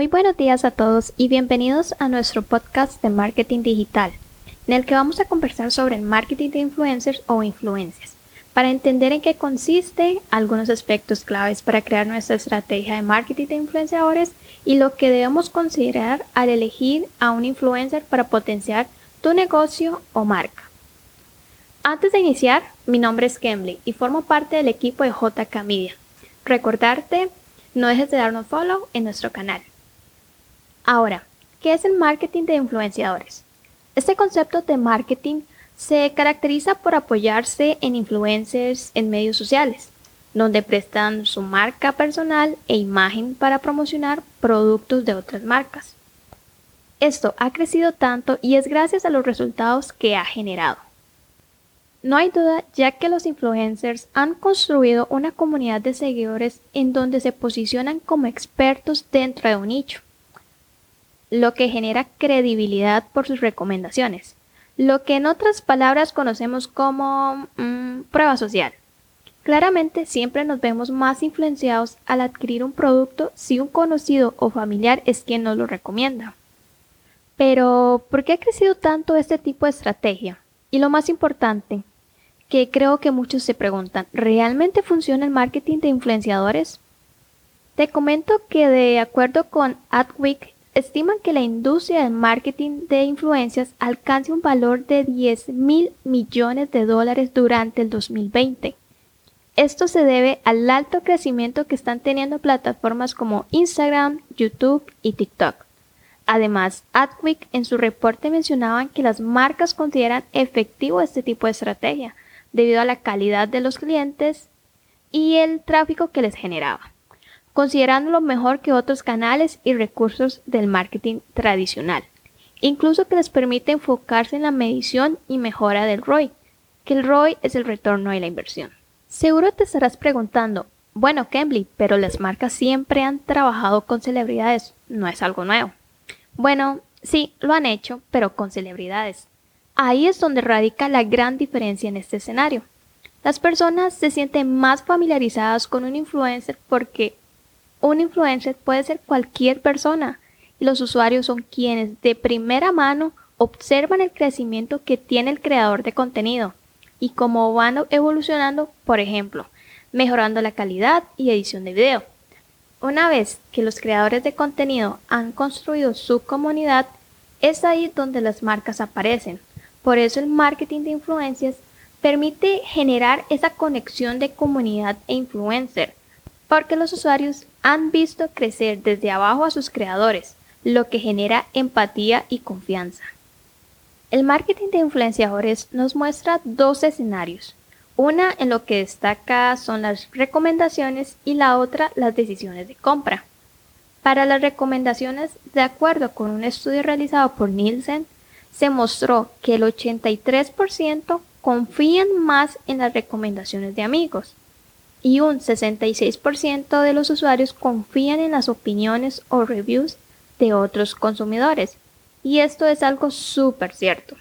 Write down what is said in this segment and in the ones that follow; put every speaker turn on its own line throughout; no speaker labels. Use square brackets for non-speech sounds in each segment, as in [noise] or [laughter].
Muy buenos días a todos y bienvenidos a nuestro podcast de marketing digital, en el que vamos a conversar sobre el marketing de influencers o influencias, para entender en qué consiste, algunos aspectos claves para crear nuestra estrategia de marketing de influenciadores y lo que debemos considerar al elegir a un influencer para potenciar tu negocio o marca. Antes de iniciar, mi nombre es Kemley y formo parte del equipo de JK Media. Recordarte, no dejes de darnos follow en nuestro canal. Ahora, ¿qué es el marketing de influenciadores? Este concepto de marketing se caracteriza por apoyarse en influencers en medios sociales, donde prestan su marca personal e imagen para promocionar productos de otras marcas. Esto ha crecido tanto y es gracias a los resultados que ha generado. No hay duda ya que los influencers han construido una comunidad de seguidores en donde se posicionan como expertos dentro de un nicho, lo que genera credibilidad por sus recomendaciones, lo que en otras palabras conocemos como mm, prueba social. Claramente siempre nos vemos más influenciados al adquirir un producto si un conocido o familiar es quien nos lo recomienda. Pero, ¿por qué ha crecido tanto este tipo de estrategia? Y lo más importante, que creo que muchos se preguntan, ¿realmente funciona el marketing de influenciadores? Te comento que de acuerdo con Adweek, estiman que la industria del marketing de influencias alcance un valor de 10 mil millones de dólares durante el 2020. Esto se debe al alto crecimiento que están teniendo plataformas como Instagram, YouTube y TikTok. Además, Adweek en su reporte mencionaban que las marcas consideran efectivo este tipo de estrategia, debido a la calidad de los clientes y el tráfico que les generaba, considerándolo mejor que otros canales y recursos del marketing tradicional, incluso que les permite enfocarse en la medición y mejora del ROI, que el ROI es el retorno de la inversión. Seguro te estarás preguntando, bueno, Cambly, pero las marcas siempre han trabajado con celebridades, no es algo nuevo. Bueno, sí, lo han hecho, pero con celebridades. Ahí es donde radica la gran diferencia en este escenario. Las personas se sienten más familiarizadas con un influencer porque un influencer puede ser cualquier persona y los usuarios son quienes de primera mano observan el crecimiento que tiene el creador de contenido y cómo van evolucionando, por ejemplo, mejorando la calidad y edición de video. Una vez que los creadores de contenido han construido su comunidad, es ahí donde las marcas aparecen, por eso el marketing de influencias permite generar esa conexión de comunidad e influencer, porque los usuarios han visto crecer desde abajo a sus creadores, lo que genera empatía y confianza. El marketing de influenciadores nos muestra dos escenarios. Una en lo que destaca son las recomendaciones y la otra las decisiones de compra. Para las recomendaciones, de acuerdo con un estudio realizado por Nielsen, se mostró que el 83% confían más en las recomendaciones de amigos y un 66% de los usuarios confían en las opiniones o reviews de otros consumidores. Y esto es algo súper cierto.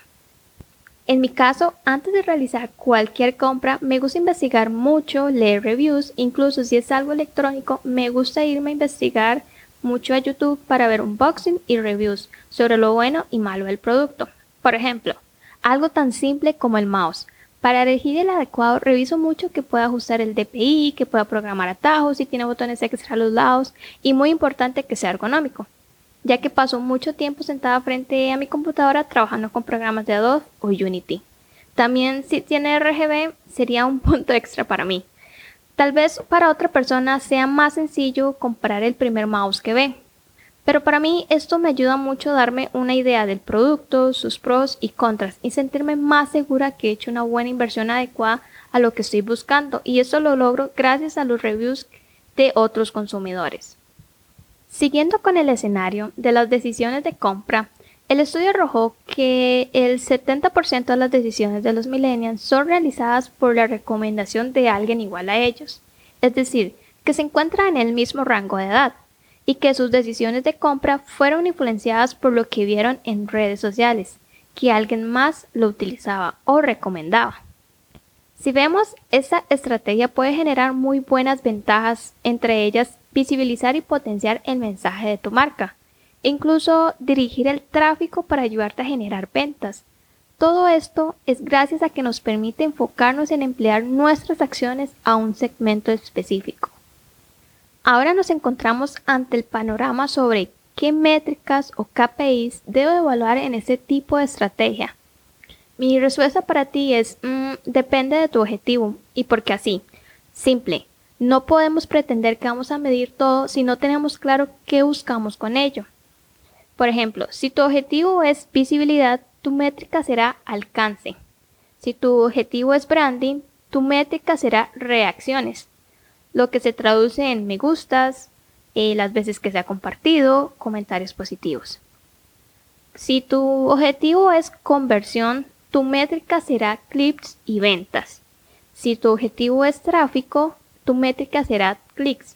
En mi caso, antes de realizar cualquier compra, me gusta investigar mucho, leer reviews, incluso si es algo electrónico, me gusta irme a investigar mucho a YouTube para ver unboxing y reviews sobre lo bueno y malo del producto. Por ejemplo, algo tan simple como el mouse. Para elegir el adecuado, reviso mucho que pueda ajustar el DPI, que pueda programar atajos y tiene botones extra a los lados y muy importante que sea ergonómico, ya que paso mucho tiempo sentada frente a mi computadora trabajando con programas de Adobe o Unity. También si tiene RGB sería un [laughs] punto extra para mí. Tal vez para otra persona sea más sencillo comprar el primer mouse que ve, pero para mí esto me ayuda mucho a darme una idea del producto, sus pros y contras y sentirme más segura que he hecho una buena inversión adecuada a lo que estoy buscando y eso lo logro gracias a los reviews de otros consumidores. Siguiendo con el escenario de las decisiones de compra, el estudio arrojó que el 70% de las decisiones de los millennials son realizadas por la recomendación de alguien igual a ellos, es decir, que se encuentra en el mismo rango de edad, y que sus decisiones de compra fueron influenciadas por lo que vieron en redes sociales, que alguien más lo utilizaba o recomendaba. Si vemos, esta estrategia puede generar muy buenas ventajas, entre ellas visibilizar y potenciar el mensaje de tu marca, incluso dirigir el tráfico para ayudarte a generar ventas. Todo esto es gracias a que nos permite enfocarnos en emplear nuestras acciones a un segmento específico. Ahora nos encontramos ante el panorama sobre qué métricas o KPIs debo evaluar en este tipo de estrategia. Mi respuesta para ti es, mm, depende de tu objetivo y porque así, simple, no podemos pretender que vamos a medir todo si no tenemos claro qué buscamos con ello. Por ejemplo, si tu objetivo es visibilidad, tu métrica será alcance. Si tu objetivo es branding, tu métrica será reacciones, lo que se traduce en me gustas, eh, las veces que se ha compartido, comentarios positivos. Si tu objetivo es conversión, tu métrica será clips y ventas. Si tu objetivo es tráfico, tu métrica será clics.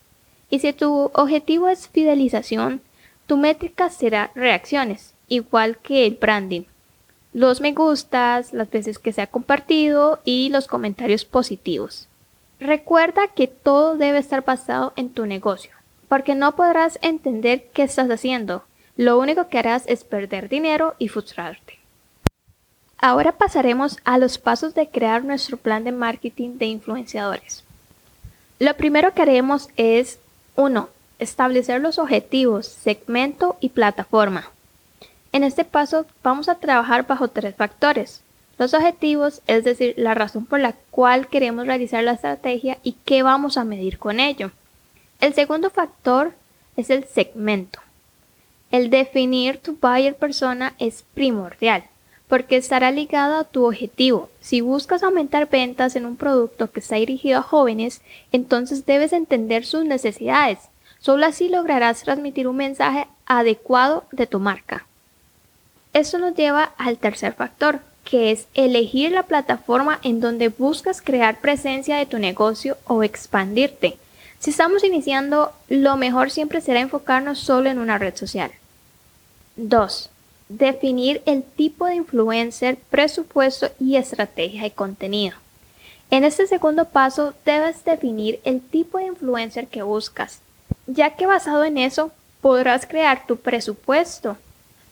Y si tu objetivo es fidelización, tu métrica será reacciones, igual que el branding. Los me gustas, las veces que se ha compartido y los comentarios positivos. Recuerda que todo debe estar basado en tu negocio, porque no podrás entender qué estás haciendo. Lo único que harás es perder dinero y frustrarte. Ahora pasaremos a los pasos de crear nuestro plan de marketing de influenciadores. Lo primero que haremos es 1. Establecer los objetivos, segmento y plataforma. En este paso vamos a trabajar bajo tres factores. Los objetivos, es decir, la razón por la cual queremos realizar la estrategia y qué vamos a medir con ello. El segundo factor es el segmento. El definir tu buyer persona es primordial porque estará ligado a tu objetivo. Si buscas aumentar ventas en un producto que está dirigido a jóvenes, entonces debes entender sus necesidades. Solo así lograrás transmitir un mensaje adecuado de tu marca. Esto nos lleva al tercer factor, que es elegir la plataforma en donde buscas crear presencia de tu negocio o expandirte. Si estamos iniciando, lo mejor siempre será enfocarnos solo en una red social. 2 definir el tipo de influencer, presupuesto y estrategia de contenido. En este segundo paso debes definir el tipo de influencer que buscas, ya que basado en eso podrás crear tu presupuesto.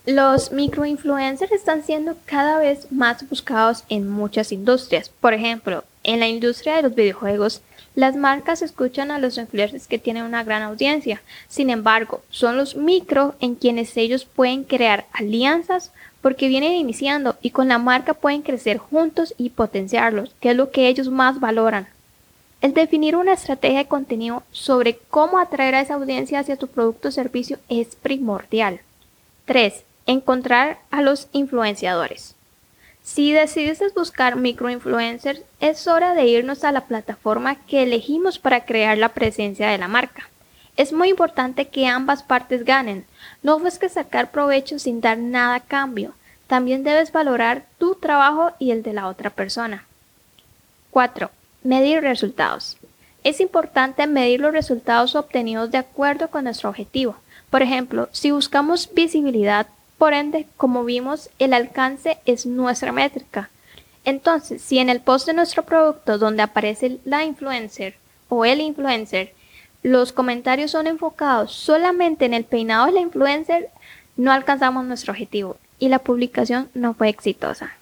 Los microinfluencers están siendo cada vez más buscados en muchas industrias. Por ejemplo, en la industria de los videojuegos, las marcas escuchan a los influencers que tienen una gran audiencia. Sin embargo, son los micro en quienes ellos pueden crear alianzas porque vienen iniciando y con la marca pueden crecer juntos y potenciarlos, que es lo que ellos más valoran. El definir una estrategia de contenido sobre cómo atraer a esa audiencia hacia tu producto o servicio es primordial. 3. Encontrar a los influenciadores. Si decides buscar microinfluencers, es hora de irnos a la plataforma que elegimos para crear la presencia de la marca. Es muy importante que ambas partes ganen. No busques sacar provecho sin dar nada a cambio. También debes valorar tu trabajo y el de la otra persona. 4. Medir resultados. Es importante medir los resultados obtenidos de acuerdo con nuestro objetivo. Por ejemplo, si buscamos visibilidad, por ende, como vimos, el alcance es nuestra métrica. Entonces, si en el post de nuestro producto donde aparece la influencer o el influencer, los comentarios son enfocados solamente en el peinado de la influencer, no alcanzamos nuestro objetivo y la publicación no fue exitosa.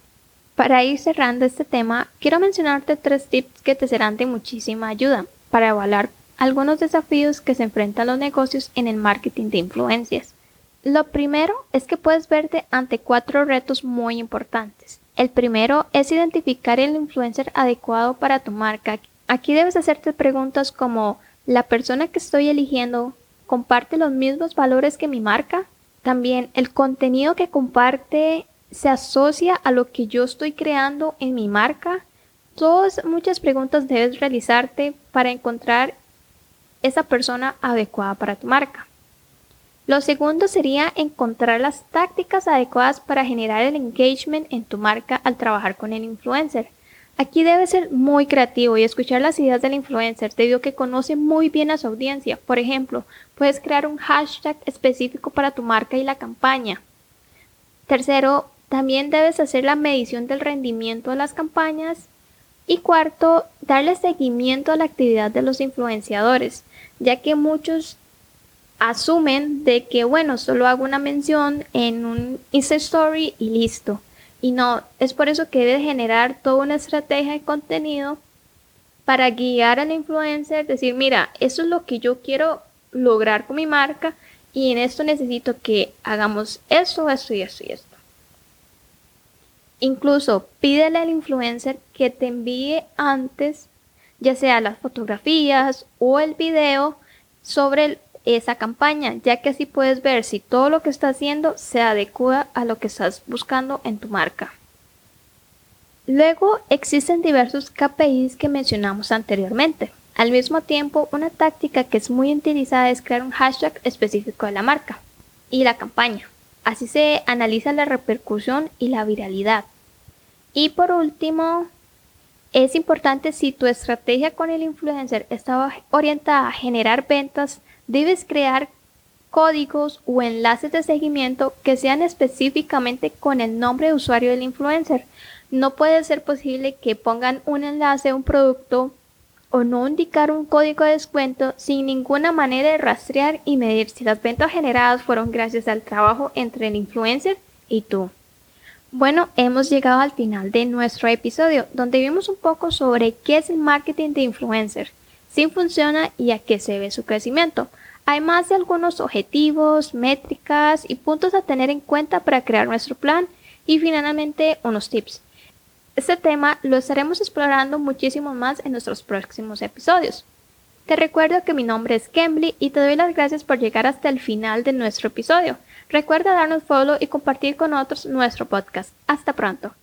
Para ir cerrando este tema, quiero mencionarte tres tips que te serán de muchísima ayuda para evaluar algunos desafíos que se enfrentan los negocios en el marketing de influencias. Lo primero es que puedes verte ante cuatro retos muy importantes. El primero es identificar el influencer adecuado para tu marca. Aquí debes hacerte preguntas como ¿la persona que estoy eligiendo comparte los mismos valores que mi marca? También el contenido que comparte se asocia a lo que yo estoy creando en mi marca. Todas muchas preguntas debes realizarte para encontrar esa persona adecuada para tu marca. Lo segundo sería encontrar las tácticas adecuadas para generar el engagement en tu marca al trabajar con el influencer. Aquí debes ser muy creativo y escuchar las ideas del influencer debido a que conoce muy bien a su audiencia. Por ejemplo, puedes crear un hashtag específico para tu marca y la campaña. Tercero, también debes hacer la medición del rendimiento de las campañas. Y cuarto, darle seguimiento a la actividad de los influenciadores, ya que muchos asumen de que, bueno, solo hago una mención en un Insta Story y listo. Y no, es por eso que debe generar toda una estrategia de contenido para guiar al influencer, decir, mira, eso es lo que yo quiero lograr con mi marca y en esto necesito que hagamos esto, esto y esto y esto. Incluso pídele al influencer que te envíe antes, ya sea las fotografías o el video sobre esa campaña, ya que así puedes ver si todo lo que está haciendo se adecua a lo que estás buscando en tu marca. Luego existen diversos KPIs que mencionamos anteriormente. Al mismo tiempo, una táctica que es muy utilizada es crear un hashtag específico de la marca y la campaña. Así se analiza la repercusión y la viralidad. Y por último, es importante si tu estrategia con el influencer está orientada a generar ventas, debes crear códigos o enlaces de seguimiento que sean específicamente con el nombre de usuario del influencer. No puede ser posible que pongan un enlace a un producto o no indicar un código de descuento sin ninguna manera de rastrear y medir si las ventas generadas fueron gracias al trabajo entre el influencer y tú. Bueno, hemos llegado al final de nuestro episodio donde vimos un poco sobre qué es el marketing de influencer, si funciona y a qué se ve su crecimiento además de algunos objetivos, métricas y puntos a tener en cuenta para crear nuestro plan y finalmente unos tips. Este tema lo estaremos explorando muchísimo más en nuestros próximos episodios. Te recuerdo que mi nombre es Kembly y te doy las gracias por llegar hasta el final de nuestro episodio. Recuerda darnos follow y compartir con otros nuestro podcast. Hasta pronto.